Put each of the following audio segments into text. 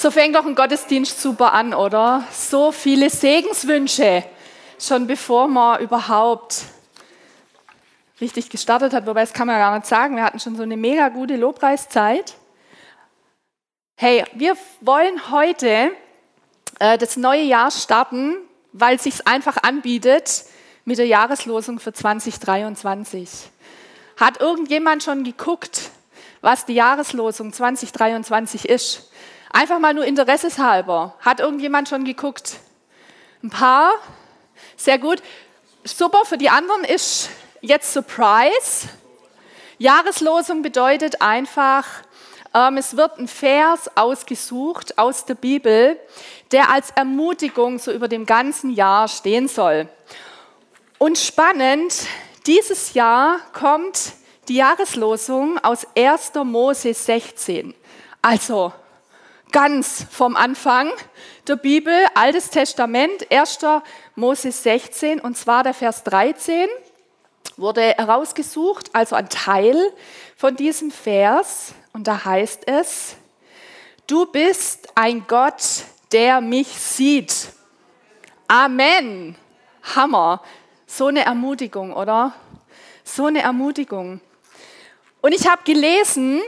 So fängt doch ein Gottesdienst super an, oder? So viele Segenswünsche, schon bevor man überhaupt richtig gestartet hat, wobei das kann man gar nicht sagen. Wir hatten schon so eine mega gute Lobpreiszeit. Hey, wir wollen heute äh, das neue Jahr starten, weil es sich einfach anbietet mit der Jahreslosung für 2023. Hat irgendjemand schon geguckt, was die Jahreslosung 2023 ist? Einfach mal nur interesseshalber. Hat irgendjemand schon geguckt? Ein paar? Sehr gut. Super, für die anderen ist jetzt Surprise. Jahreslosung bedeutet einfach, ähm, es wird ein Vers ausgesucht aus der Bibel, der als Ermutigung so über dem ganzen Jahr stehen soll. Und spannend, dieses Jahr kommt die Jahreslosung aus 1. Mose 16. Also ganz vom Anfang der Bibel, Altes Testament, 1. Mose 16, und zwar der Vers 13 wurde herausgesucht, also ein Teil von diesem Vers, und da heißt es, du bist ein Gott, der mich sieht. Amen. Hammer. So eine Ermutigung, oder? So eine Ermutigung. Und ich habe gelesen,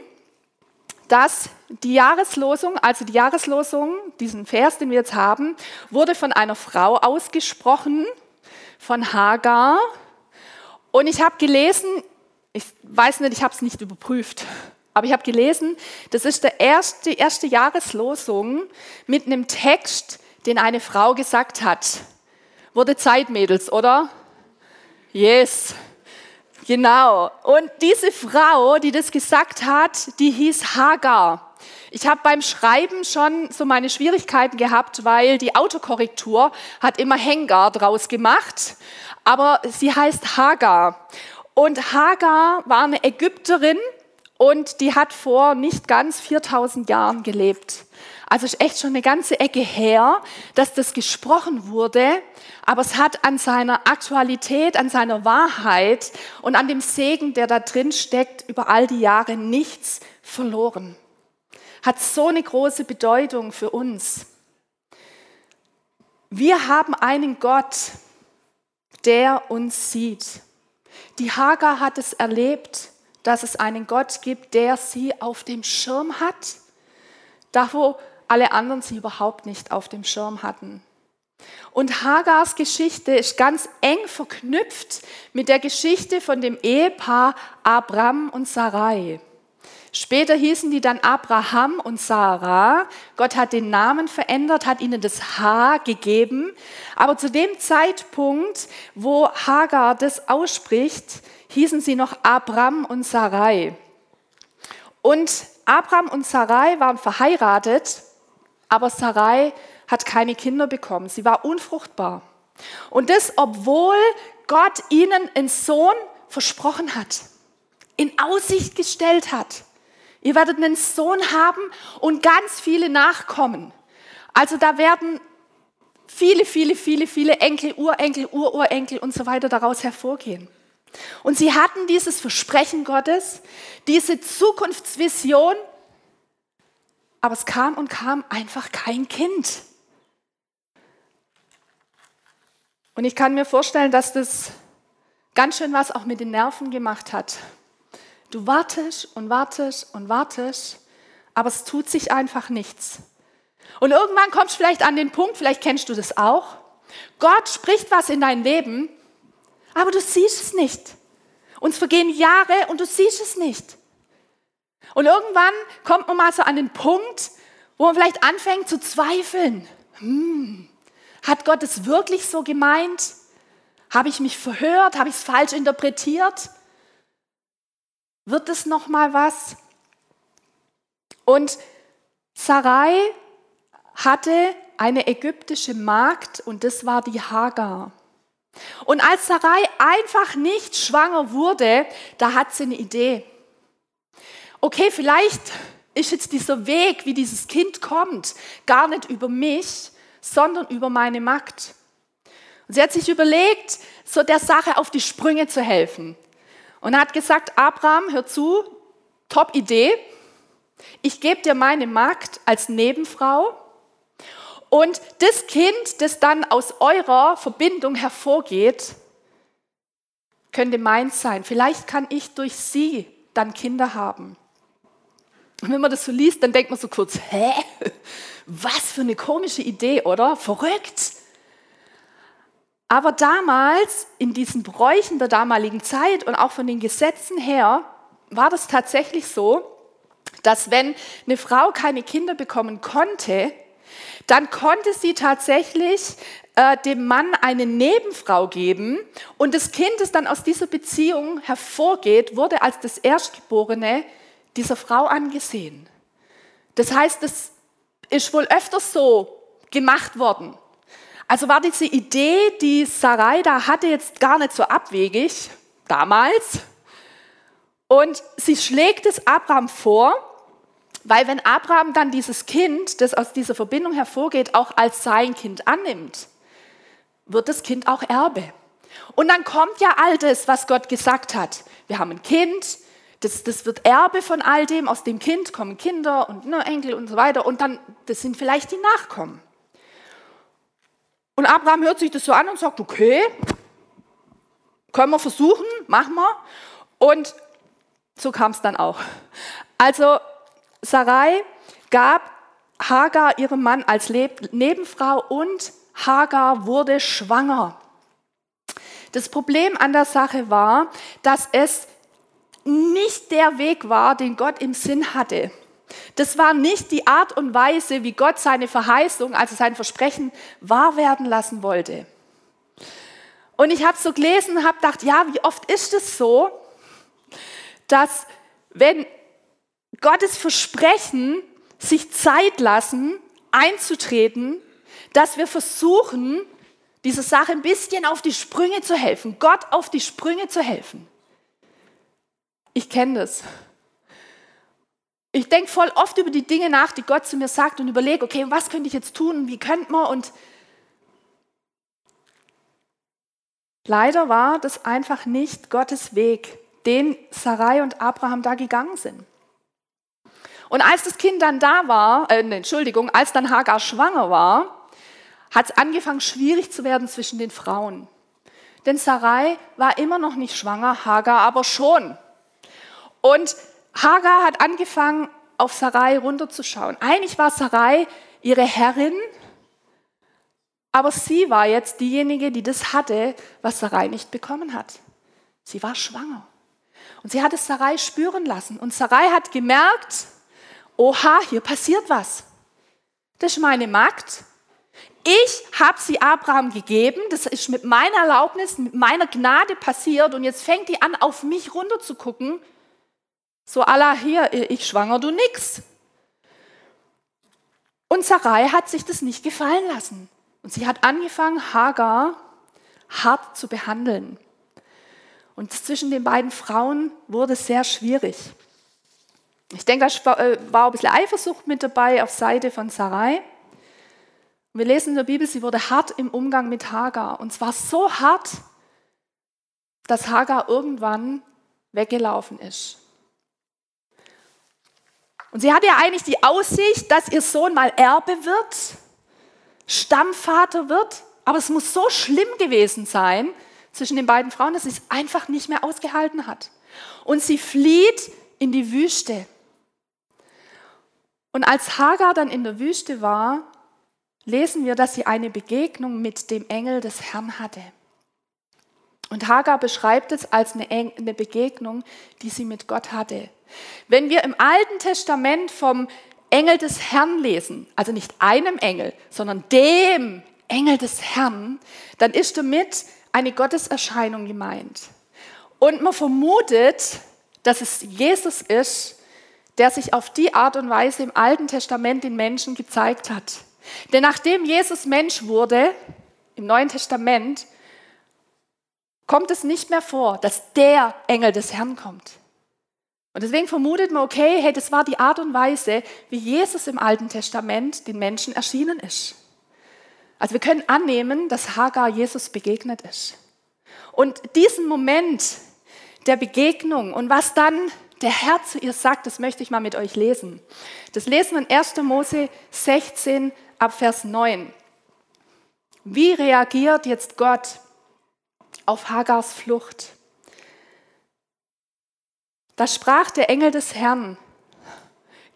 dass die Jahreslosung, also die Jahreslosung, diesen Vers, den wir jetzt haben, wurde von einer Frau ausgesprochen, von Hagar. Und ich habe gelesen, ich weiß nicht, ich habe es nicht überprüft, aber ich habe gelesen, das ist der erste, die erste Jahreslosung mit einem Text, den eine Frau gesagt hat. Wurde Zeit, Mädels, oder? Yes. Genau. Und diese Frau, die das gesagt hat, die hieß Hagar. Ich habe beim Schreiben schon so meine Schwierigkeiten gehabt, weil die Autokorrektur hat immer Hengar draus gemacht, aber sie heißt Hagar. Und Hagar war eine Ägypterin und die hat vor nicht ganz 4000 Jahren gelebt. Also ist echt schon eine ganze Ecke her, dass das gesprochen wurde, aber es hat an seiner Aktualität, an seiner Wahrheit und an dem Segen, der da drin steckt, über all die Jahre nichts verloren. Hat so eine große Bedeutung für uns. Wir haben einen Gott, der uns sieht. Die Hagar hat es erlebt, dass es einen Gott gibt, der sie auf dem Schirm hat. Da, wo alle anderen sie überhaupt nicht auf dem Schirm hatten. Und Hagars Geschichte ist ganz eng verknüpft mit der Geschichte von dem Ehepaar Abram und Sarai. Später hießen die dann Abraham und Sarah. Gott hat den Namen verändert, hat ihnen das H gegeben. Aber zu dem Zeitpunkt, wo Hagar das ausspricht, hießen sie noch Abram und Sarai. Und Abram und Sarai waren verheiratet aber Sarai hat keine Kinder bekommen. Sie war unfruchtbar. Und das, obwohl Gott ihnen einen Sohn versprochen hat, in Aussicht gestellt hat. Ihr werdet einen Sohn haben und ganz viele Nachkommen. Also da werden viele, viele, viele, viele Enkel, Urenkel, Ururenkel und so weiter daraus hervorgehen. Und sie hatten dieses Versprechen Gottes, diese Zukunftsvision aber es kam und kam einfach kein Kind. Und ich kann mir vorstellen, dass das ganz schön was auch mit den Nerven gemacht hat. Du wartest und wartest und wartest, aber es tut sich einfach nichts. Und irgendwann kommst du vielleicht an den Punkt, vielleicht kennst du das auch. Gott spricht was in dein Leben, aber du siehst es nicht. Uns vergehen Jahre und du siehst es nicht. Und irgendwann kommt man mal so an den Punkt, wo man vielleicht anfängt zu zweifeln. Hm, hat Gott es wirklich so gemeint? Habe ich mich verhört? Habe ich es falsch interpretiert? Wird es noch mal was? Und Sarai hatte eine ägyptische Magd und das war die Hagar. Und als Sarai einfach nicht schwanger wurde, da hat sie eine Idee okay, vielleicht ist jetzt dieser Weg, wie dieses Kind kommt, gar nicht über mich, sondern über meine Magd. Und sie hat sich überlegt, so der Sache auf die Sprünge zu helfen. Und hat gesagt, Abraham, hör zu, top Idee. Ich gebe dir meine Magd als Nebenfrau und das Kind, das dann aus eurer Verbindung hervorgeht, könnte meins sein. Vielleicht kann ich durch sie dann Kinder haben. Und wenn man das so liest, dann denkt man so kurz, hä? Was für eine komische Idee, oder? Verrückt. Aber damals, in diesen Bräuchen der damaligen Zeit und auch von den Gesetzen her, war das tatsächlich so, dass wenn eine Frau keine Kinder bekommen konnte, dann konnte sie tatsächlich äh, dem Mann eine Nebenfrau geben und das Kind, das dann aus dieser Beziehung hervorgeht, wurde als das Erstgeborene dieser Frau angesehen. Das heißt, es ist wohl öfters so gemacht worden. Also war diese Idee, die Sarai da hatte, jetzt gar nicht so abwegig damals. Und sie schlägt es Abraham vor, weil wenn Abraham dann dieses Kind, das aus dieser Verbindung hervorgeht, auch als sein Kind annimmt, wird das Kind auch Erbe. Und dann kommt ja all das, was Gott gesagt hat. Wir haben ein Kind, das, das wird Erbe von all dem, aus dem Kind kommen Kinder und ne, Enkel und so weiter. Und dann, das sind vielleicht die Nachkommen. Und Abraham hört sich das so an und sagt, okay, können wir versuchen, machen wir. Und so kam es dann auch. Also Sarai gab Hagar ihrem Mann als Nebenfrau und Hagar wurde schwanger. Das Problem an der Sache war, dass es nicht der Weg war, den Gott im Sinn hatte. Das war nicht die Art und Weise, wie Gott seine Verheißung, also sein Versprechen, wahr werden lassen wollte. Und ich habe so gelesen habe gedacht, ja, wie oft ist es so, dass wenn Gottes Versprechen sich Zeit lassen, einzutreten, dass wir versuchen, dieser Sache ein bisschen auf die Sprünge zu helfen, Gott auf die Sprünge zu helfen. Ich kenne das. Ich denke voll oft über die Dinge nach, die Gott zu mir sagt und überlege, okay, was könnte ich jetzt tun, wie könnte man und leider war das einfach nicht Gottes Weg, den Sarai und Abraham da gegangen sind. Und als das Kind dann da war, äh, Entschuldigung, als dann Hagar schwanger war, hat es angefangen schwierig zu werden zwischen den Frauen. Denn Sarai war immer noch nicht schwanger, Hagar aber schon. Und Hagar hat angefangen, auf Sarai runterzuschauen. Eigentlich war Sarai ihre Herrin, aber sie war jetzt diejenige, die das hatte, was Sarai nicht bekommen hat. Sie war schwanger. Und sie hat es Sarai spüren lassen. Und Sarai hat gemerkt, oha, hier passiert was. Das ist meine Magd. Ich habe sie Abraham gegeben. Das ist mit meiner Erlaubnis, mit meiner Gnade passiert. Und jetzt fängt die an, auf mich runter zu gucken so Allah hier, ich schwanger, du nix. Und Sarai hat sich das nicht gefallen lassen. Und sie hat angefangen, Hagar hart zu behandeln. Und zwischen den beiden Frauen wurde es sehr schwierig. Ich denke, da äh, war ein bisschen Eifersucht mit dabei auf Seite von Sarai. wir lesen in der Bibel, sie wurde hart im Umgang mit Hagar. Und zwar so hart, dass Hagar irgendwann weggelaufen ist. Und sie hatte ja eigentlich die Aussicht, dass ihr Sohn mal Erbe wird, Stammvater wird. Aber es muss so schlimm gewesen sein zwischen den beiden Frauen, dass sie es einfach nicht mehr ausgehalten hat. Und sie flieht in die Wüste. Und als Hagar dann in der Wüste war, lesen wir, dass sie eine Begegnung mit dem Engel des Herrn hatte. Und Hagar beschreibt es als eine Begegnung, die sie mit Gott hatte. Wenn wir im Alten Testament vom Engel des Herrn lesen, also nicht einem Engel, sondern dem Engel des Herrn, dann ist damit eine Gotteserscheinung gemeint. Und man vermutet, dass es Jesus ist, der sich auf die Art und Weise im Alten Testament den Menschen gezeigt hat. Denn nachdem Jesus Mensch wurde, im Neuen Testament, kommt es nicht mehr vor, dass der Engel des Herrn kommt. Und deswegen vermutet man, okay, hey, das war die Art und Weise, wie Jesus im Alten Testament den Menschen erschienen ist. Also wir können annehmen, dass Hagar Jesus begegnet ist. Und diesen Moment der Begegnung und was dann der Herr zu ihr sagt, das möchte ich mal mit euch lesen. Das lesen wir in 1. Mose 16 ab Vers 9. Wie reagiert jetzt Gott auf Hagars Flucht? Da sprach der Engel des Herrn,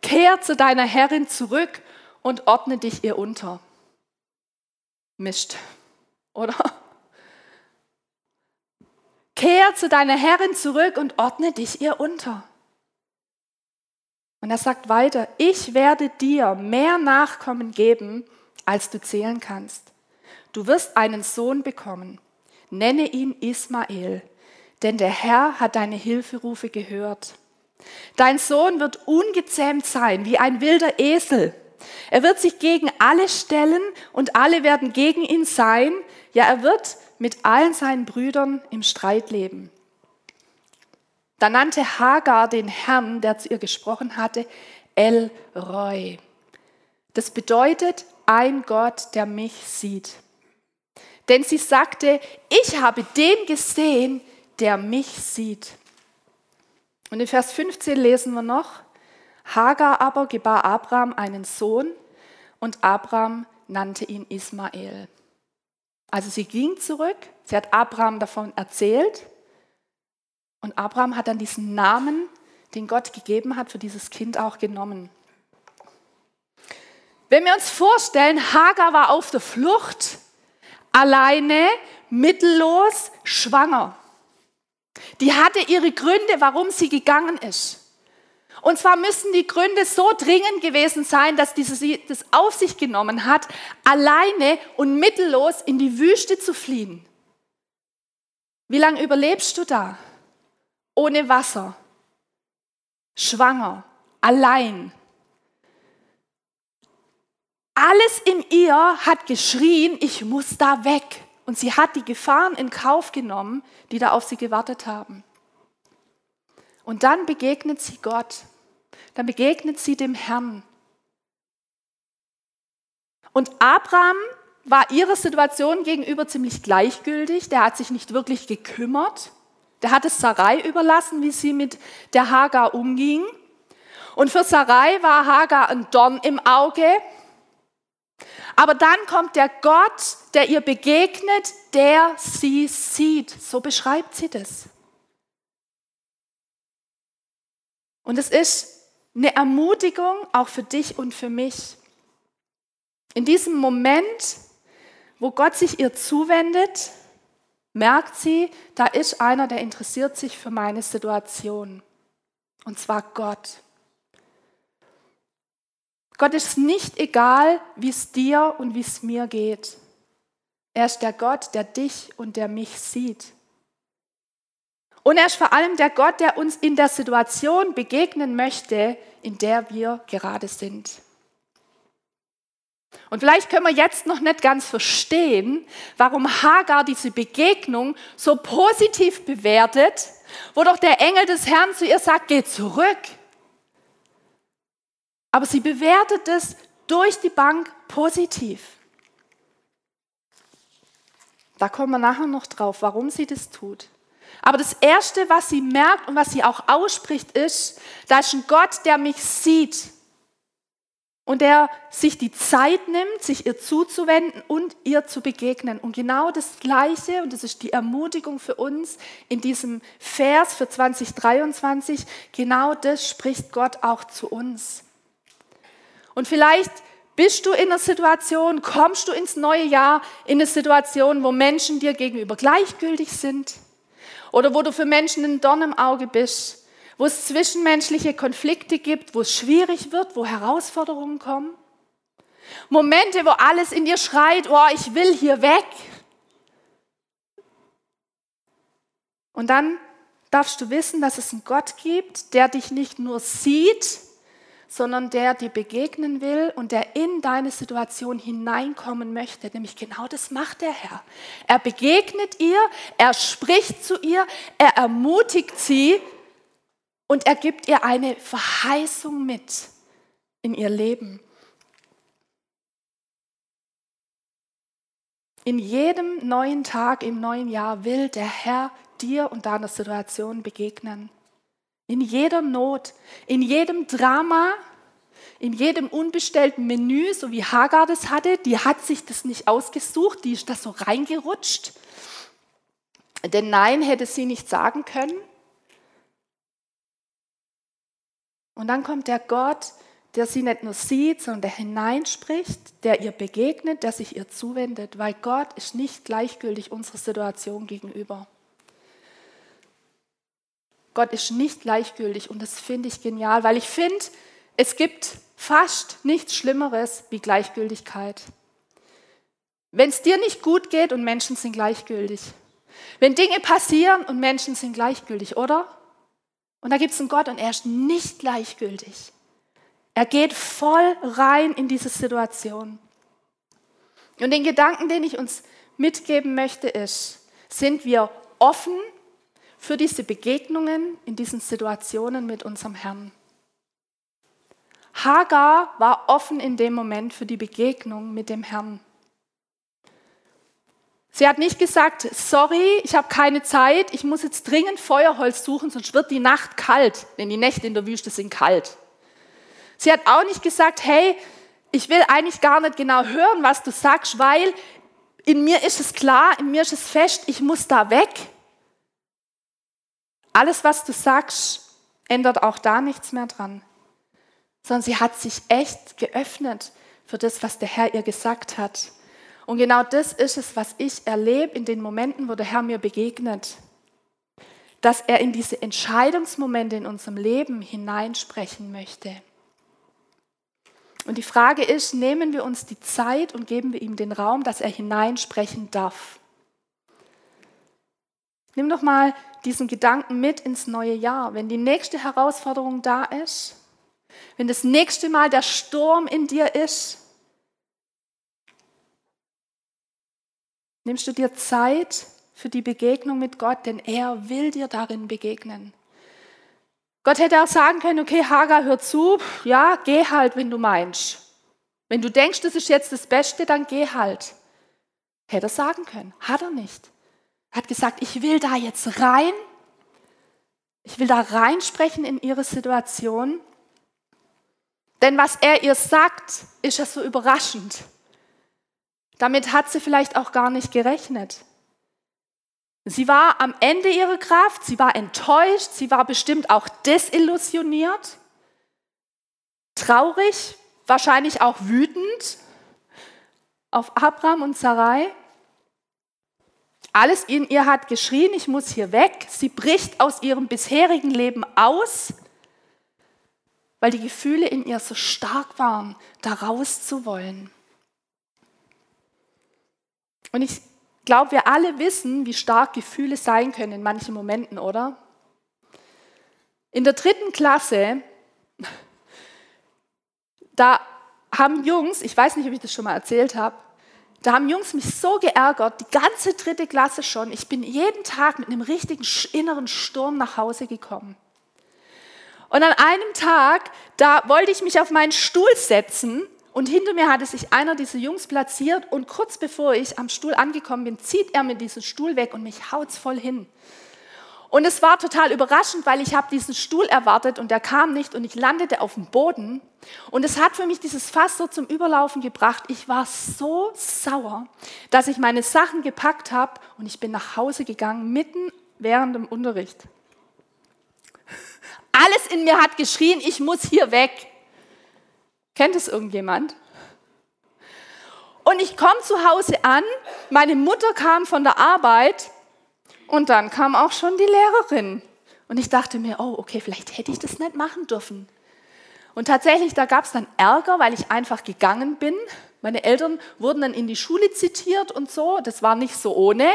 kehr zu deiner Herrin zurück und ordne dich ihr unter. Mischt, oder? Kehr zu deiner Herrin zurück und ordne dich ihr unter. Und er sagt weiter, ich werde dir mehr Nachkommen geben, als du zählen kannst. Du wirst einen Sohn bekommen. Nenne ihn Ismael, denn der Herr hat deine Hilferufe gehört. Dein Sohn wird ungezähmt sein wie ein wilder Esel. Er wird sich gegen alle stellen und alle werden gegen ihn sein. Ja, er wird mit allen seinen Brüdern im Streit leben. Da nannte Hagar den Herrn, der zu ihr gesprochen hatte, El Roy. Das bedeutet ein Gott, der mich sieht. Denn sie sagte, ich habe den gesehen, der mich sieht. Und in Vers 15 lesen wir noch, Hagar aber gebar Abraham einen Sohn und Abraham nannte ihn Ismael. Also sie ging zurück, sie hat Abraham davon erzählt und Abraham hat dann diesen Namen, den Gott gegeben hat, für dieses Kind auch genommen. Wenn wir uns vorstellen, Hagar war auf der Flucht, alleine, mittellos, schwanger. Die hatte ihre Gründe, warum sie gegangen ist. Und zwar müssen die Gründe so dringend gewesen sein, dass sie das auf sich genommen hat, alleine und mittellos in die Wüste zu fliehen. Wie lange überlebst du da? Ohne Wasser, schwanger, allein. Alles in ihr hat geschrien, ich muss da weg. Und sie hat die Gefahren in Kauf genommen, die da auf sie gewartet haben. Und dann begegnet sie Gott. Dann begegnet sie dem Herrn. Und Abraham war ihrer Situation gegenüber ziemlich gleichgültig. Der hat sich nicht wirklich gekümmert. Der hat es Sarai überlassen, wie sie mit der Hagar umging. Und für Sarai war Hagar ein Dorn im Auge. Aber dann kommt der Gott, der ihr begegnet, der sie sieht. So beschreibt sie das. Und es ist eine Ermutigung auch für dich und für mich. In diesem Moment, wo Gott sich ihr zuwendet, merkt sie, da ist einer, der interessiert sich für meine Situation. Und zwar Gott. Gott ist nicht egal, wie es dir und wie es mir geht. Er ist der Gott, der dich und der mich sieht. Und er ist vor allem der Gott, der uns in der Situation begegnen möchte, in der wir gerade sind. Und vielleicht können wir jetzt noch nicht ganz verstehen, warum Hagar diese Begegnung so positiv bewertet, wo doch der Engel des Herrn zu ihr sagt, geh zurück. Aber sie bewertet es durch die Bank positiv. Da kommen wir nachher noch drauf, warum sie das tut. Aber das Erste, was sie merkt und was sie auch ausspricht, ist, da ist ein Gott, der mich sieht und der sich die Zeit nimmt, sich ihr zuzuwenden und ihr zu begegnen. Und genau das Gleiche, und das ist die Ermutigung für uns in diesem Vers für 2023, genau das spricht Gott auch zu uns. Und vielleicht bist du in einer Situation, kommst du ins neue Jahr in eine Situation, wo Menschen dir gegenüber gleichgültig sind oder wo du für Menschen ein Dorn im Auge bist, wo es zwischenmenschliche Konflikte gibt, wo es schwierig wird, wo Herausforderungen kommen. Momente, wo alles in dir schreit, oh, ich will hier weg. Und dann darfst du wissen, dass es einen Gott gibt, der dich nicht nur sieht, sondern der dir begegnen will und der in deine Situation hineinkommen möchte. Nämlich genau das macht der Herr. Er begegnet ihr, er spricht zu ihr, er ermutigt sie und er gibt ihr eine Verheißung mit in ihr Leben. In jedem neuen Tag im neuen Jahr will der Herr dir und deiner Situation begegnen. In jeder Not, in jedem Drama, in jedem unbestellten Menü, so wie Hagar das hatte, die hat sich das nicht ausgesucht, die ist da so reingerutscht. Denn nein hätte sie nicht sagen können. Und dann kommt der Gott, der sie nicht nur sieht, sondern der hineinspricht, der ihr begegnet, der sich ihr zuwendet, weil Gott ist nicht gleichgültig unserer Situation gegenüber. Gott ist nicht gleichgültig und das finde ich genial, weil ich finde, es gibt fast nichts Schlimmeres wie Gleichgültigkeit. Wenn es dir nicht gut geht und Menschen sind gleichgültig. Wenn Dinge passieren und Menschen sind gleichgültig, oder? Und da gibt es einen Gott und er ist nicht gleichgültig. Er geht voll rein in diese Situation. Und den Gedanken, den ich uns mitgeben möchte, ist, sind wir offen für diese Begegnungen in diesen Situationen mit unserem Herrn? Hagar war offen in dem Moment für die Begegnung mit dem Herrn. Sie hat nicht gesagt, sorry, ich habe keine Zeit, ich muss jetzt dringend Feuerholz suchen, sonst wird die Nacht kalt, denn die Nächte in der Wüste sind kalt. Sie hat auch nicht gesagt, hey, ich will eigentlich gar nicht genau hören, was du sagst, weil in mir ist es klar, in mir ist es fest, ich muss da weg. Alles, was du sagst, ändert auch da nichts mehr dran. Sondern sie hat sich echt geöffnet für das, was der Herr ihr gesagt hat. Und genau das ist es, was ich erlebe in den Momenten, wo der Herr mir begegnet. Dass er in diese Entscheidungsmomente in unserem Leben hineinsprechen möchte. Und die Frage ist, nehmen wir uns die Zeit und geben wir ihm den Raum, dass er hineinsprechen darf. Nimm doch mal diesen Gedanken mit ins neue Jahr. Wenn die nächste Herausforderung da ist, wenn das nächste Mal der Sturm in dir ist, Nimmst du dir Zeit für die Begegnung mit Gott, denn er will dir darin begegnen. Gott hätte auch sagen können, okay, Hagar, hör zu, ja, geh halt, wenn du meinst. Wenn du denkst, das ist jetzt das Beste, dann geh halt. Hätte er sagen können, hat er nicht. Hat gesagt, ich will da jetzt rein, ich will da reinsprechen in ihre Situation, denn was er ihr sagt, ist ja so überraschend. Damit hat sie vielleicht auch gar nicht gerechnet. Sie war am Ende ihrer Kraft, sie war enttäuscht, sie war bestimmt auch desillusioniert, traurig, wahrscheinlich auch wütend auf Abraham und Sarai. Alles in ihr hat geschrien, ich muss hier weg. Sie bricht aus ihrem bisherigen Leben aus, weil die Gefühle in ihr so stark waren, da raus zu wollen. Und ich glaube, wir alle wissen, wie stark Gefühle sein können in manchen Momenten, oder? In der dritten Klasse, da haben Jungs, ich weiß nicht, ob ich das schon mal erzählt habe, da haben Jungs mich so geärgert, die ganze dritte Klasse schon. Ich bin jeden Tag mit einem richtigen inneren Sturm nach Hause gekommen. Und an einem Tag, da wollte ich mich auf meinen Stuhl setzen und hinter mir hatte sich einer dieser Jungs platziert und kurz bevor ich am Stuhl angekommen bin, zieht er mir diesen Stuhl weg und mich haut's voll hin. Und es war total überraschend, weil ich habe diesen Stuhl erwartet und der kam nicht und ich landete auf dem Boden. Und es hat für mich dieses Fass so zum Überlaufen gebracht. Ich war so sauer, dass ich meine Sachen gepackt habe und ich bin nach Hause gegangen, mitten während dem Unterricht. Alles in mir hat geschrien, ich muss hier weg. Kennt es irgendjemand? Und ich komme zu Hause an, meine Mutter kam von der Arbeit und dann kam auch schon die Lehrerin. Und ich dachte mir, oh, okay, vielleicht hätte ich das nicht machen dürfen. Und tatsächlich, da gab es dann Ärger, weil ich einfach gegangen bin. Meine Eltern wurden dann in die Schule zitiert und so. Das war nicht so ohne,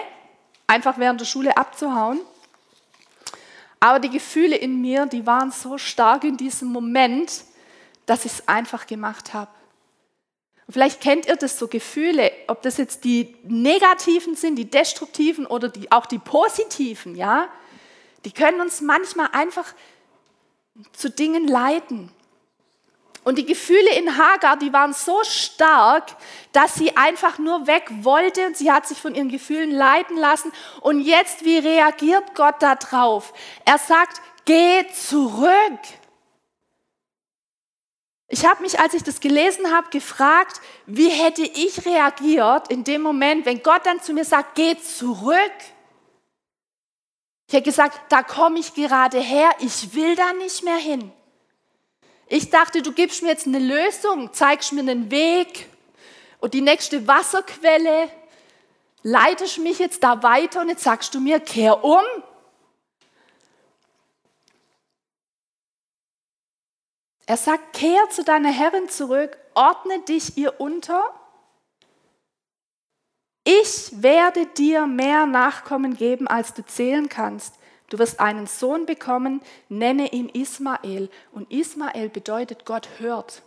einfach während der Schule abzuhauen. Aber die Gefühle in mir, die waren so stark in diesem Moment, dass ich es einfach gemacht habe. Vielleicht kennt ihr das so Gefühle, ob das jetzt die negativen sind, die destruktiven oder die, auch die positiven, ja? Die können uns manchmal einfach zu Dingen leiten. Und die Gefühle in Hagar, die waren so stark, dass sie einfach nur weg wollte und sie hat sich von ihren Gefühlen leiten lassen. Und jetzt, wie reagiert Gott darauf? Er sagt, geh zurück. Ich habe mich, als ich das gelesen habe, gefragt, wie hätte ich reagiert in dem Moment, wenn Gott dann zu mir sagt, geh zurück. Ich hätte gesagt, da komme ich gerade her, ich will da nicht mehr hin. Ich dachte, du gibst mir jetzt eine Lösung, zeigst mir einen Weg und die nächste Wasserquelle, leitest mich jetzt da weiter und jetzt sagst du mir, kehr um. Er sagt, kehr zu deiner Herrin zurück, ordne dich ihr unter. Ich werde dir mehr Nachkommen geben, als du zählen kannst. Du wirst einen Sohn bekommen, nenne ihn Ismael. Und Ismael bedeutet, Gott hört.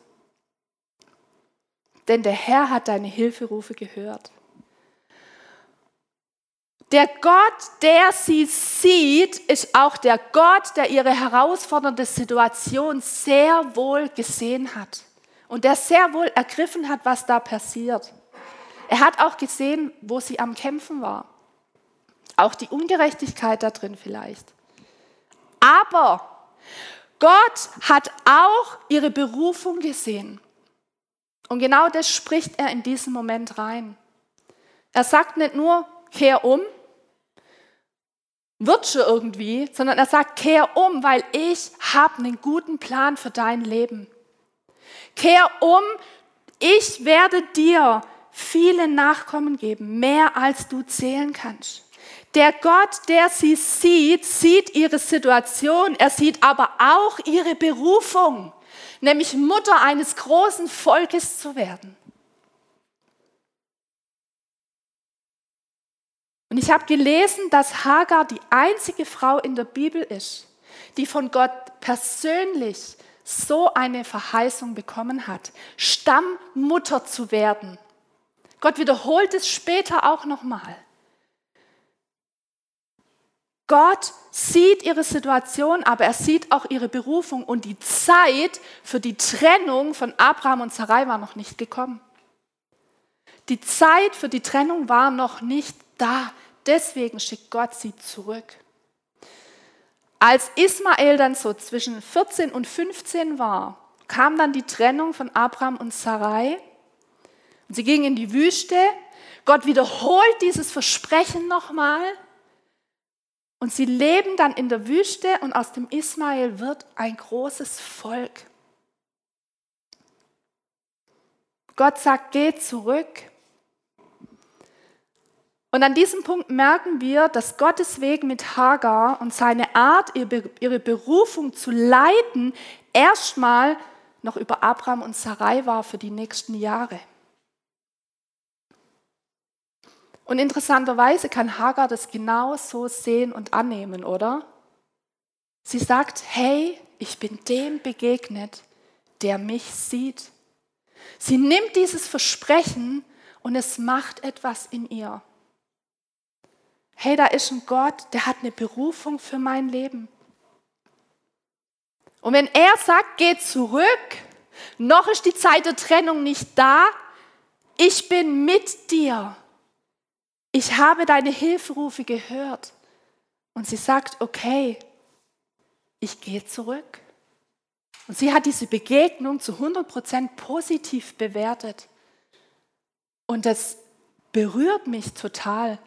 Denn der Herr hat deine Hilferufe gehört. Der Gott, der sie sieht, ist auch der Gott, der ihre herausfordernde Situation sehr wohl gesehen hat und der sehr wohl ergriffen hat, was da passiert. Er hat auch gesehen, wo sie am Kämpfen war. Auch die Ungerechtigkeit da drin vielleicht. Aber Gott hat auch ihre Berufung gesehen. Und genau das spricht er in diesem Moment rein. Er sagt nicht nur, kehr um, wird schon irgendwie, sondern er sagt, kehr um, weil ich habe einen guten Plan für dein Leben. Kehr um, ich werde dir viele Nachkommen geben, mehr als du zählen kannst. Der Gott, der sie sieht, sieht ihre Situation, er sieht aber auch ihre Berufung, nämlich Mutter eines großen Volkes zu werden. Und ich habe gelesen, dass Hagar die einzige Frau in der Bibel ist, die von Gott persönlich so eine Verheißung bekommen hat, Stammmutter zu werden. Gott wiederholt es später auch nochmal. Gott sieht ihre Situation, aber er sieht auch ihre Berufung und die Zeit für die Trennung von Abraham und Sarai war noch nicht gekommen. Die Zeit für die Trennung war noch nicht da. Deswegen schickt Gott sie zurück. Als Ismael dann so zwischen 14 und 15 war, kam dann die Trennung von Abraham und Sarai. Und sie gingen in die Wüste. Gott wiederholt dieses Versprechen nochmal. Und sie leben dann in der Wüste und aus dem Ismael wird ein großes Volk. Gott sagt, geh zurück. Und an diesem Punkt merken wir, dass Gottes Weg mit Hagar und seine Art, ihre Berufung zu leiten, erstmal noch über Abraham und Sarai war für die nächsten Jahre. Und interessanterweise kann Hagar das genau so sehen und annehmen, oder? Sie sagt, hey, ich bin dem begegnet, der mich sieht. Sie nimmt dieses Versprechen und es macht etwas in ihr hey, da ist ein Gott, der hat eine Berufung für mein Leben. Und wenn er sagt, geh zurück, noch ist die Zeit der Trennung nicht da, ich bin mit dir. Ich habe deine Hilferufe gehört. Und sie sagt, okay, ich gehe zurück. Und sie hat diese Begegnung zu 100% positiv bewertet. Und das berührt mich total.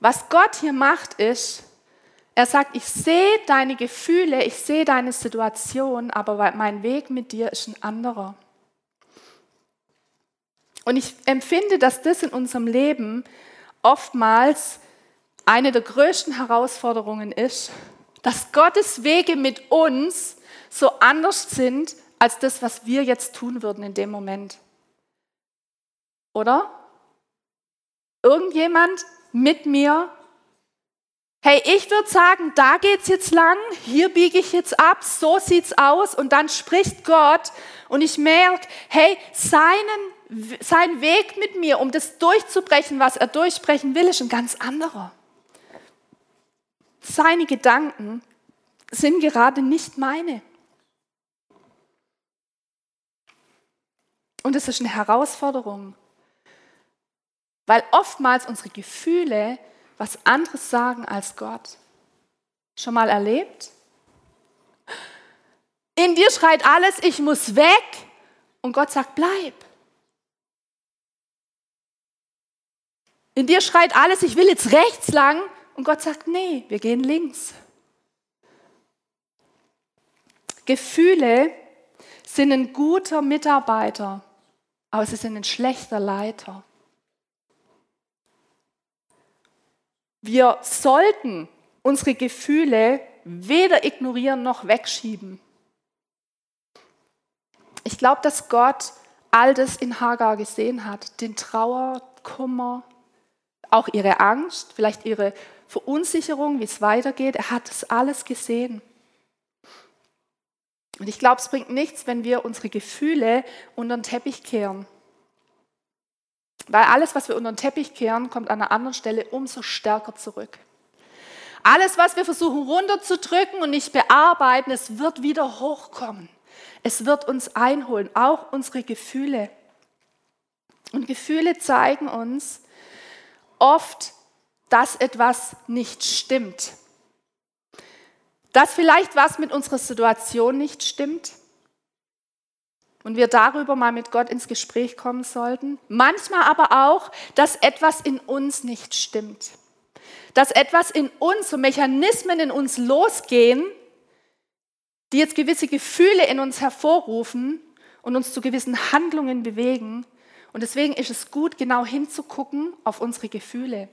Was Gott hier macht, ist, er sagt, ich sehe deine Gefühle, ich sehe deine Situation, aber mein Weg mit dir ist ein anderer. Und ich empfinde, dass das in unserem Leben oftmals eine der größten Herausforderungen ist, dass Gottes Wege mit uns so anders sind als das, was wir jetzt tun würden in dem Moment. Oder? Irgendjemand mit mir. Hey, ich würde sagen, da geht's jetzt lang, hier biege ich jetzt ab, so sieht's aus und dann spricht Gott und ich merke, hey, seinen, sein Weg mit mir, um das durchzubrechen, was er durchbrechen will, ist ein ganz anderer. Seine Gedanken sind gerade nicht meine. Und es ist eine Herausforderung. Weil oftmals unsere Gefühle was anderes sagen als Gott. Schon mal erlebt? In dir schreit alles, ich muss weg. Und Gott sagt, bleib. In dir schreit alles, ich will jetzt rechts lang. Und Gott sagt, nee, wir gehen links. Gefühle sind ein guter Mitarbeiter, aber sie sind ein schlechter Leiter. Wir sollten unsere Gefühle weder ignorieren noch wegschieben. Ich glaube, dass Gott all das in Hagar gesehen hat, den Trauer, Kummer, auch ihre Angst, vielleicht ihre Verunsicherung, wie es weitergeht. Er hat das alles gesehen. Und ich glaube, es bringt nichts, wenn wir unsere Gefühle unter den Teppich kehren. Weil alles, was wir unter den Teppich kehren, kommt an einer anderen Stelle umso stärker zurück. Alles, was wir versuchen runterzudrücken und nicht bearbeiten, es wird wieder hochkommen. Es wird uns einholen, auch unsere Gefühle. Und Gefühle zeigen uns oft, dass etwas nicht stimmt. Dass vielleicht was mit unserer Situation nicht stimmt und wir darüber mal mit Gott ins Gespräch kommen sollten. Manchmal aber auch, dass etwas in uns nicht stimmt. Dass etwas in uns, so Mechanismen in uns losgehen, die jetzt gewisse Gefühle in uns hervorrufen und uns zu gewissen Handlungen bewegen. Und deswegen ist es gut, genau hinzugucken auf unsere Gefühle.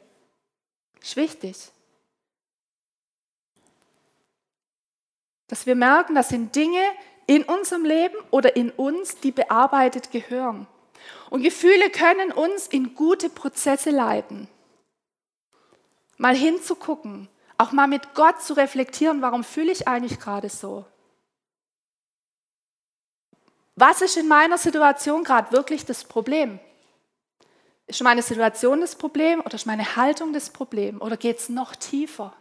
Ist wichtig. Dass wir merken, das sind Dinge in unserem Leben oder in uns, die bearbeitet gehören. Und Gefühle können uns in gute Prozesse leiten. Mal hinzugucken, auch mal mit Gott zu reflektieren, warum fühle ich eigentlich gerade so? Was ist in meiner Situation gerade wirklich das Problem? Ist meine Situation das Problem oder ist meine Haltung das Problem oder geht es noch tiefer?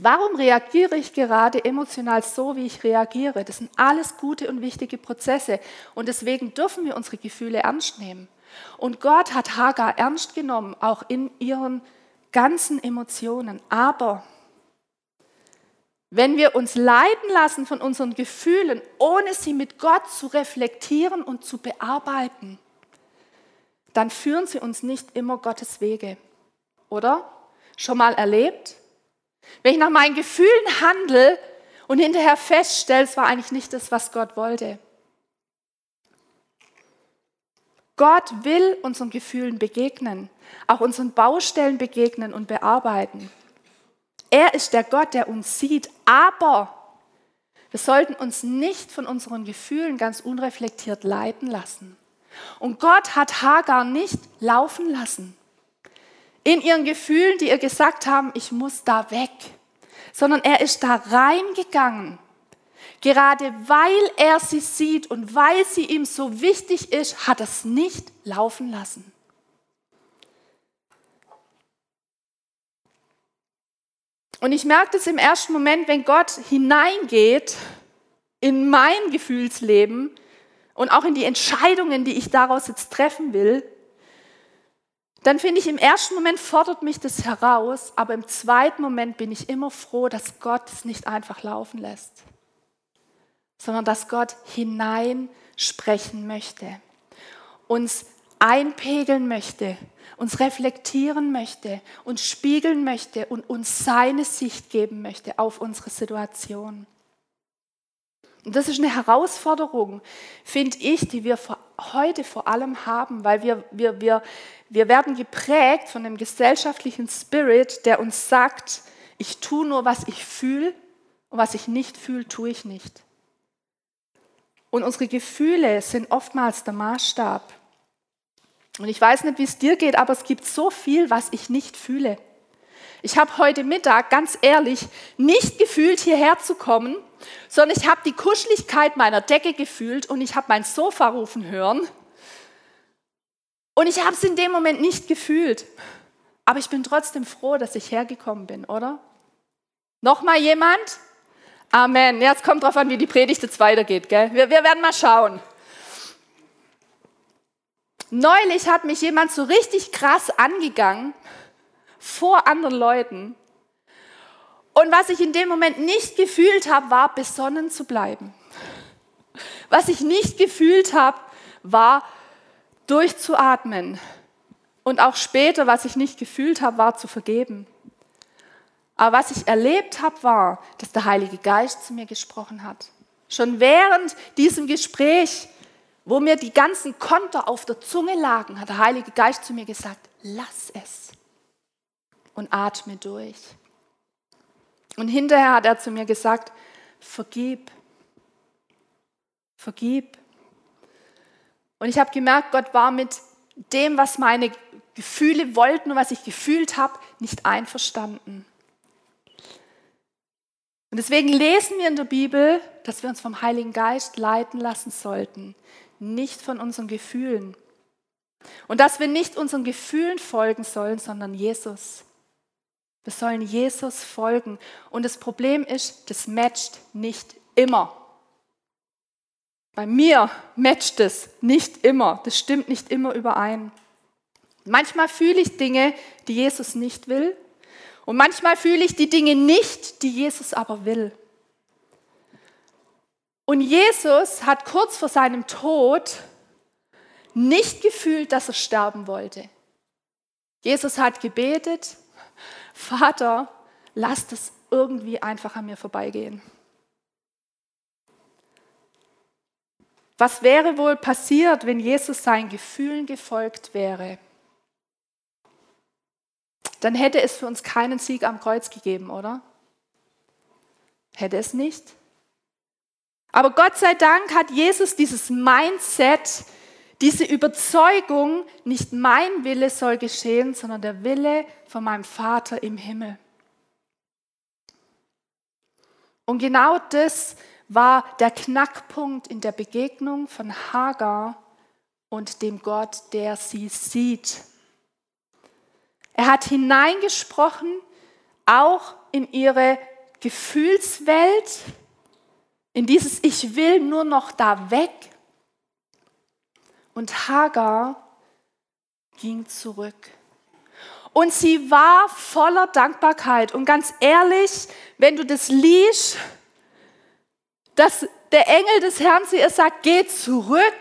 Warum reagiere ich gerade emotional so, wie ich reagiere? Das sind alles gute und wichtige Prozesse und deswegen dürfen wir unsere Gefühle ernst nehmen. Und Gott hat Hagar ernst genommen, auch in ihren ganzen Emotionen. Aber wenn wir uns leiten lassen von unseren Gefühlen, ohne sie mit Gott zu reflektieren und zu bearbeiten, dann führen sie uns nicht immer Gottes Wege. Oder? Schon mal erlebt? Wenn ich nach meinen Gefühlen handle und hinterher feststelle, es war eigentlich nicht das, was Gott wollte. Gott will unseren Gefühlen begegnen, auch unseren Baustellen begegnen und bearbeiten. Er ist der Gott, der uns sieht, aber wir sollten uns nicht von unseren Gefühlen ganz unreflektiert leiten lassen. Und Gott hat Hagar nicht laufen lassen in ihren Gefühlen, die ihr gesagt haben, ich muss da weg, sondern er ist da reingegangen. Gerade weil er sie sieht und weil sie ihm so wichtig ist, hat er es nicht laufen lassen. Und ich merke das im ersten Moment, wenn Gott hineingeht in mein Gefühlsleben und auch in die Entscheidungen, die ich daraus jetzt treffen will, dann finde ich, im ersten Moment fordert mich das heraus, aber im zweiten Moment bin ich immer froh, dass Gott es nicht einfach laufen lässt, sondern dass Gott hinein sprechen möchte, uns einpegeln möchte, uns reflektieren möchte, uns spiegeln möchte und uns seine Sicht geben möchte auf unsere Situation. Und das ist eine Herausforderung, finde ich, die wir heute vor allem haben, weil wir, wir, wir, wir werden geprägt von einem gesellschaftlichen Spirit, der uns sagt, ich tue nur, was ich fühle und was ich nicht fühle, tue ich nicht. Und unsere Gefühle sind oftmals der Maßstab. Und ich weiß nicht, wie es dir geht, aber es gibt so viel, was ich nicht fühle. Ich habe heute Mittag ganz ehrlich nicht gefühlt, hierher zu kommen, sondern ich habe die Kuscheligkeit meiner Decke gefühlt und ich habe mein Sofa rufen hören. Und ich habe es in dem Moment nicht gefühlt. Aber ich bin trotzdem froh, dass ich hergekommen bin, oder? Nochmal jemand? Amen. Es kommt darauf an, wie die Predigt jetzt weitergeht. Gell? Wir, wir werden mal schauen. Neulich hat mich jemand so richtig krass angegangen vor anderen Leuten. Und was ich in dem Moment nicht gefühlt habe, war besonnen zu bleiben. Was ich nicht gefühlt habe, war durchzuatmen. Und auch später, was ich nicht gefühlt habe, war zu vergeben. Aber was ich erlebt habe, war, dass der Heilige Geist zu mir gesprochen hat. Schon während diesem Gespräch, wo mir die ganzen Konter auf der Zunge lagen, hat der Heilige Geist zu mir gesagt, lass es und atme durch. Und hinterher hat er zu mir gesagt, vergib, vergib. Und ich habe gemerkt, Gott war mit dem, was meine Gefühle wollten und was ich gefühlt habe, nicht einverstanden. Und deswegen lesen wir in der Bibel, dass wir uns vom Heiligen Geist leiten lassen sollten, nicht von unseren Gefühlen. Und dass wir nicht unseren Gefühlen folgen sollen, sondern Jesus. Wir sollen Jesus folgen. Und das Problem ist, das matcht nicht immer. Bei mir matcht es nicht immer. Das stimmt nicht immer überein. Manchmal fühle ich Dinge, die Jesus nicht will. Und manchmal fühle ich die Dinge nicht, die Jesus aber will. Und Jesus hat kurz vor seinem Tod nicht gefühlt, dass er sterben wollte. Jesus hat gebetet, Vater, lass das irgendwie einfach an mir vorbeigehen. Was wäre wohl passiert, wenn Jesus seinen Gefühlen gefolgt wäre? dann hätte es für uns keinen Sieg am Kreuz gegeben, oder? Hätte es nicht. Aber Gott sei Dank hat Jesus dieses Mindset, diese Überzeugung, nicht mein Wille soll geschehen, sondern der Wille von meinem Vater im Himmel. Und genau das war der Knackpunkt in der Begegnung von Hagar und dem Gott, der sie sieht. Er hat hineingesprochen, auch in ihre Gefühlswelt, in dieses Ich will nur noch da weg. Und Hagar ging zurück. Und sie war voller Dankbarkeit. Und ganz ehrlich, wenn du das liest, dass der Engel des Herrn zu ihr sagt, geh zurück,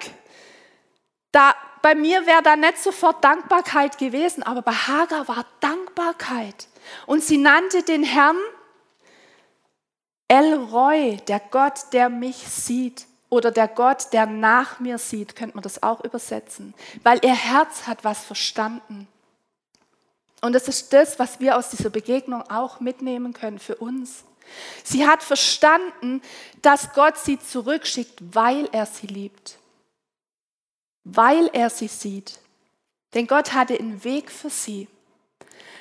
da bei mir wäre da nicht sofort Dankbarkeit gewesen, aber bei Hagar war Dankbarkeit. Und sie nannte den Herrn El Roy, der Gott, der mich sieht. Oder der Gott, der nach mir sieht, könnte man das auch übersetzen. Weil ihr Herz hat was verstanden. Und das ist das, was wir aus dieser Begegnung auch mitnehmen können für uns. Sie hat verstanden, dass Gott sie zurückschickt, weil er sie liebt weil er sie sieht. Denn Gott hatte einen Weg für sie.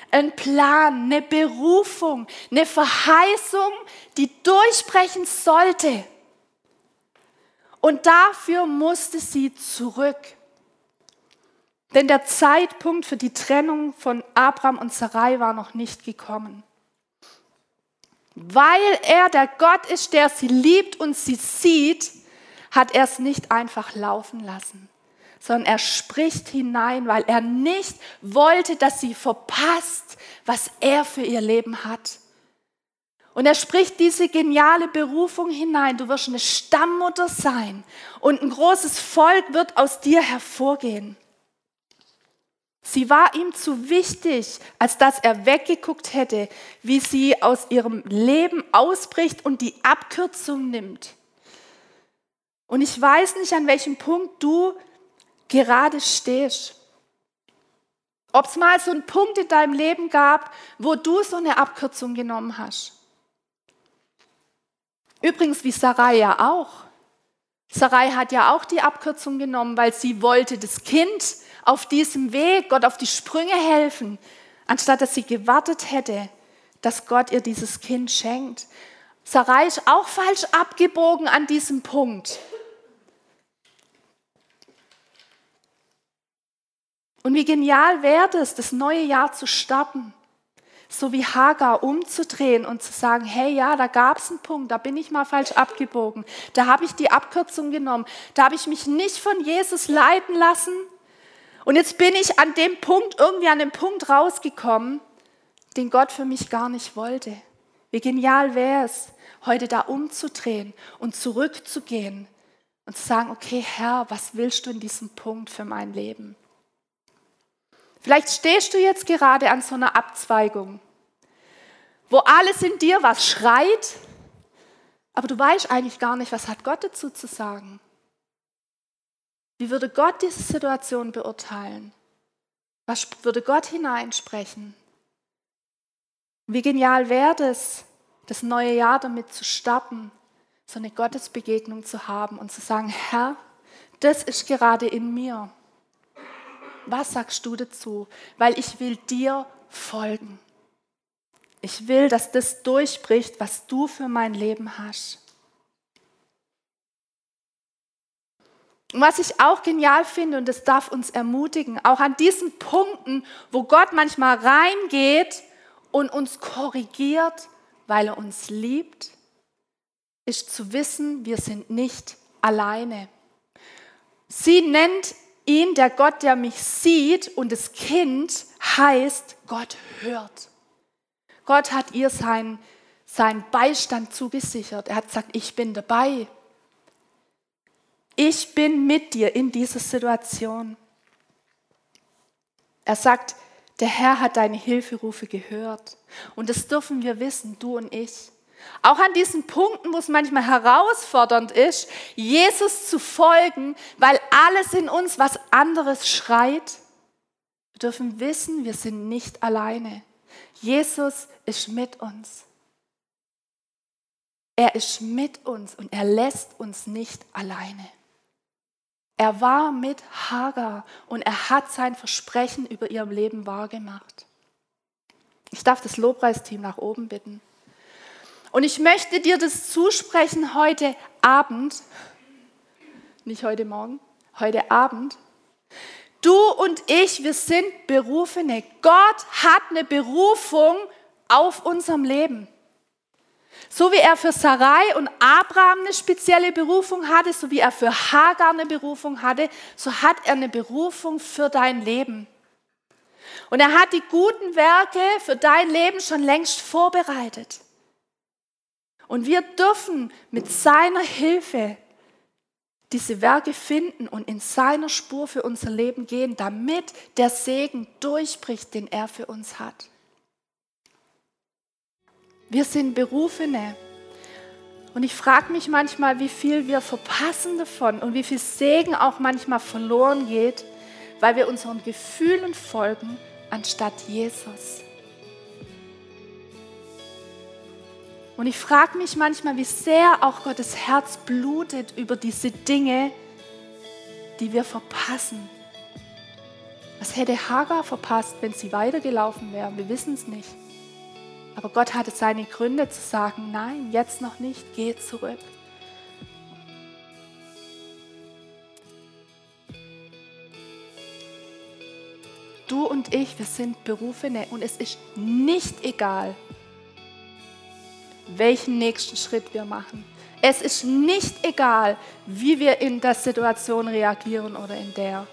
Ein Plan, eine Berufung, eine Verheißung, die durchbrechen sollte. Und dafür musste sie zurück. Denn der Zeitpunkt für die Trennung von Abraham und Sarai war noch nicht gekommen. Weil er der Gott ist, der sie liebt und sie sieht, hat er es nicht einfach laufen lassen sondern er spricht hinein, weil er nicht wollte, dass sie verpasst, was er für ihr Leben hat. Und er spricht diese geniale Berufung hinein. Du wirst eine Stammmutter sein und ein großes Volk wird aus dir hervorgehen. Sie war ihm zu wichtig, als dass er weggeguckt hätte, wie sie aus ihrem Leben ausbricht und die Abkürzung nimmt. Und ich weiß nicht, an welchem Punkt du gerade stehst. Ob es mal so einen Punkt in deinem Leben gab, wo du so eine Abkürzung genommen hast. Übrigens wie Sarai ja auch. Sarai hat ja auch die Abkürzung genommen, weil sie wollte das Kind auf diesem Weg, Gott auf die Sprünge helfen, anstatt dass sie gewartet hätte, dass Gott ihr dieses Kind schenkt. Sarai ist auch falsch abgebogen an diesem Punkt. Und wie genial wäre es, das neue Jahr zu starten, so wie Hagar umzudrehen und zu sagen, hey ja, da gab es einen Punkt, da bin ich mal falsch abgebogen, da habe ich die Abkürzung genommen, da habe ich mich nicht von Jesus leiten lassen, Und jetzt bin ich an dem Punkt, irgendwie an dem Punkt rausgekommen, den Gott für mich gar nicht wollte. Wie genial wäre es, heute da umzudrehen und zurückzugehen und zu sagen, okay Herr, was willst du in diesem Punkt für mein Leben? Vielleicht stehst du jetzt gerade an so einer Abzweigung, wo alles in dir was schreit, aber du weißt eigentlich gar nicht, was hat Gott dazu zu sagen. Wie würde Gott diese Situation beurteilen? Was würde Gott hineinsprechen? Wie genial wäre es, das neue Jahr damit zu starten, so eine Gottesbegegnung zu haben und zu sagen, Herr, das ist gerade in mir. Was sagst du dazu? Weil ich will dir folgen. Ich will, dass das durchbricht, was du für mein Leben hast. Und was ich auch genial finde, und das darf uns ermutigen, auch an diesen Punkten, wo Gott manchmal reingeht und uns korrigiert, weil er uns liebt, ist zu wissen, wir sind nicht alleine. Sie nennt ihn der Gott, der mich sieht und das Kind heißt, Gott hört. Gott hat ihr seinen, seinen Beistand zugesichert. Er hat gesagt, ich bin dabei. Ich bin mit dir in dieser Situation. Er sagt, der Herr hat deine Hilferufe gehört. Und das dürfen wir wissen, du und ich. Auch an diesen Punkten, wo es manchmal herausfordernd ist, Jesus zu folgen, weil alles in uns was anderes schreit. Wir dürfen wissen, wir sind nicht alleine. Jesus ist mit uns. Er ist mit uns und er lässt uns nicht alleine. Er war mit Hagar und er hat sein Versprechen über ihrem Leben wahrgemacht. Ich darf das Lobpreisteam nach oben bitten. Und ich möchte dir das zusprechen heute Abend, nicht heute Morgen, heute Abend. Du und ich, wir sind Berufene. Gott hat eine Berufung auf unserem Leben. So wie er für Sarai und Abraham eine spezielle Berufung hatte, so wie er für Hagar eine Berufung hatte, so hat er eine Berufung für dein Leben. Und er hat die guten Werke für dein Leben schon längst vorbereitet. Und wir dürfen mit seiner Hilfe diese Werke finden und in seiner Spur für unser Leben gehen, damit der Segen durchbricht, den er für uns hat. Wir sind Berufene. Und ich frage mich manchmal, wie viel wir verpassen davon und wie viel Segen auch manchmal verloren geht, weil wir unseren Gefühlen folgen, anstatt Jesus. Und ich frage mich manchmal, wie sehr auch Gottes Herz blutet über diese Dinge, die wir verpassen. Was hätte Hagar verpasst, wenn sie weitergelaufen wäre? Wir wissen es nicht. Aber Gott hatte seine Gründe zu sagen, nein, jetzt noch nicht, geh zurück. Du und ich, wir sind Berufene und es ist nicht egal, welchen nächsten Schritt wir machen. Es ist nicht egal, wie wir in der Situation reagieren oder in der.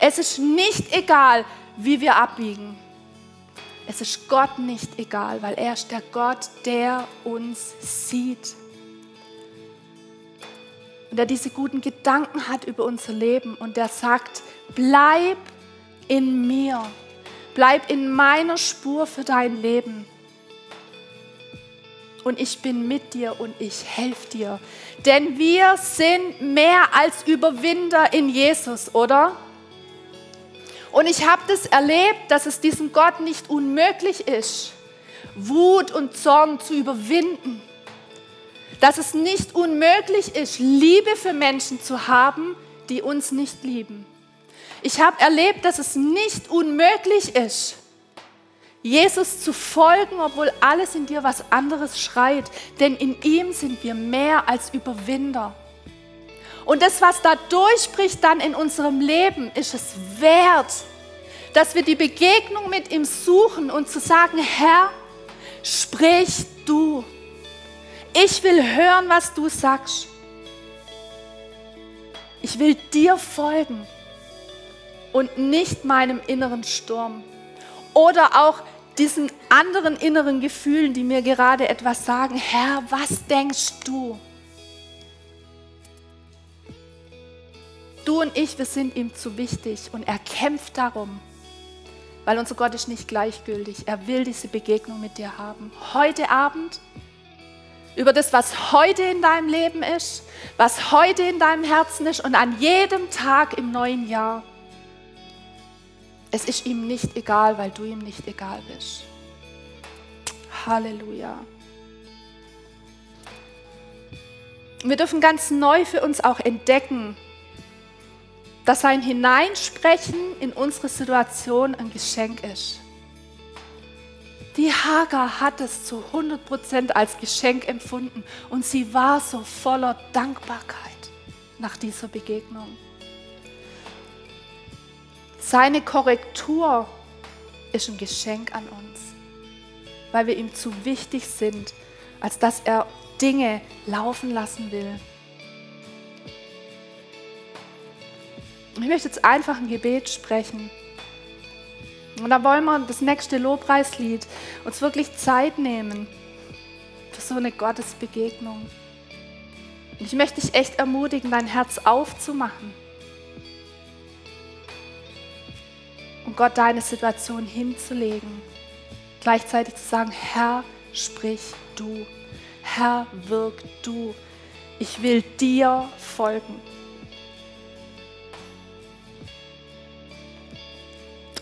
Es ist nicht egal, wie wir abbiegen. Es ist Gott nicht egal, weil er ist der Gott, der uns sieht. Und der diese guten Gedanken hat über unser Leben und der sagt, bleib in mir, bleib in meiner Spur für dein Leben. Und ich bin mit dir und ich helfe dir. Denn wir sind mehr als Überwinder in Jesus, oder? Und ich habe das erlebt, dass es diesem Gott nicht unmöglich ist, Wut und Zorn zu überwinden. Dass es nicht unmöglich ist, Liebe für Menschen zu haben, die uns nicht lieben. Ich habe erlebt, dass es nicht unmöglich ist, Jesus zu folgen, obwohl alles in dir was anderes schreit. Denn in ihm sind wir mehr als Überwinder. Und das, was da durchbricht dann in unserem Leben, ist es wert, dass wir die Begegnung mit ihm suchen und zu sagen, Herr, sprich du. Ich will hören, was du sagst. Ich will dir folgen. und nicht meinem inneren Sturm. Oder auch diesen anderen inneren Gefühlen, die mir gerade etwas sagen, Herr, was denkst du? Du und ich, wir sind ihm zu wichtig und er kämpft darum, weil unser Gott ist nicht gleichgültig. Er will diese Begegnung mit dir haben. Heute Abend über das, was heute in deinem Leben ist, was heute in deinem Herzen ist und an jedem Tag im neuen Jahr. Es ist ihm nicht egal, weil du ihm nicht egal bist. Halleluja. Wir dürfen ganz neu für uns auch entdecken, dass sein Hineinsprechen in unsere Situation ein Geschenk ist. Die Hagar hat es zu 100% als Geschenk empfunden und sie war so voller Dankbarkeit nach dieser Begegnung. Seine Korrektur ist ein Geschenk an uns, weil wir ihm zu wichtig sind, als dass er Dinge laufen lassen will. Ich möchte jetzt einfach ein Gebet sprechen. Und da wollen wir das nächste Lobpreislied uns wirklich Zeit nehmen für so eine Gottesbegegnung. Und ich möchte dich echt ermutigen, dein Herz aufzumachen und Gott deine Situation hinzulegen. Gleichzeitig zu sagen, Herr, sprich du. Herr, wirk du. Ich will dir folgen.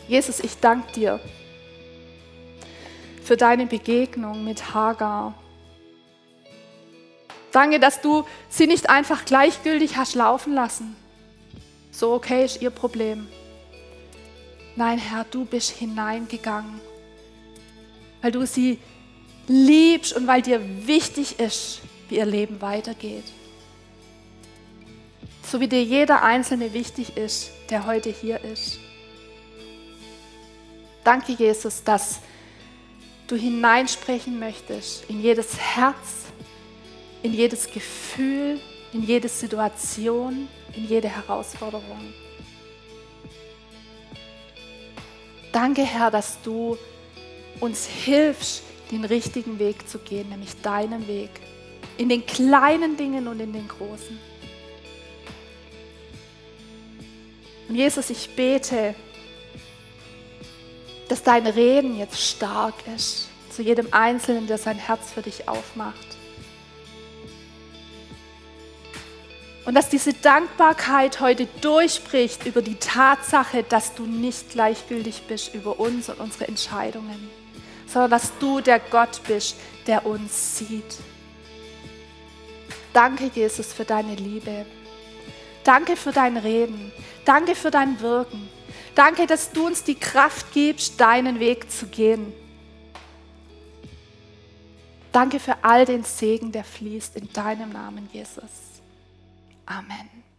Jesus, ich danke dir für deine Begegnung mit Hagar. Danke, dass du sie nicht einfach gleichgültig hast laufen lassen. So okay ist ihr Problem. Nein, Herr, du bist hineingegangen, weil du sie liebst und weil dir wichtig ist, wie ihr Leben weitergeht. So wie dir jeder Einzelne wichtig ist, der heute hier ist. Danke, Jesus, dass du hineinsprechen möchtest in jedes Herz, in jedes Gefühl, in jede Situation, in jede Herausforderung. Danke, Herr, dass du uns hilfst, den richtigen Weg zu gehen, nämlich deinen Weg. In den kleinen Dingen und in den großen. Und Jesus, ich bete, dass dein Reden jetzt stark ist zu jedem Einzelnen, der sein Herz für dich aufmacht. Und dass diese Dankbarkeit heute durchbricht über die Tatsache, dass du nicht gleichgültig bist über uns und unsere Entscheidungen, sondern dass du der Gott bist, der uns sieht. Danke, Jesus, für deine Liebe. Danke für dein Reden. Danke für dein Wirken. Danke, dass du uns die Kraft gibst, deinen Weg zu gehen. Danke für all den Segen, der fließt in deinem Namen, Jesus. Amen.